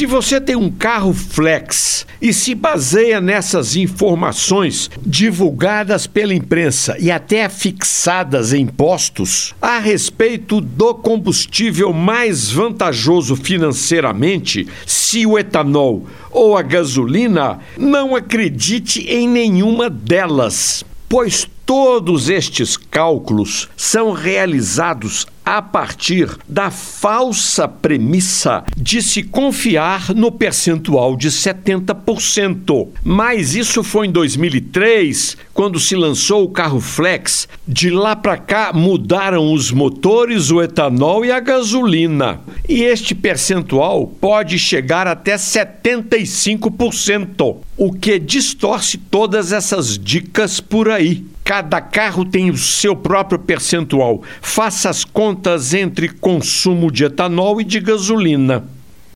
Se você tem um carro flex e se baseia nessas informações divulgadas pela imprensa e até fixadas em postos a respeito do combustível mais vantajoso financeiramente, se o etanol ou a gasolina, não acredite em nenhuma delas, pois todos estes cálculos são realizados a partir da falsa premissa de se confiar no percentual de 70%. Mas isso foi em 2003, quando se lançou o carro Flex. De lá para cá mudaram os motores, o etanol e a gasolina. E este percentual pode chegar até 75%, o que distorce todas essas dicas por aí. Cada carro tem o seu próprio percentual. Faça as contas entre consumo de etanol e de gasolina.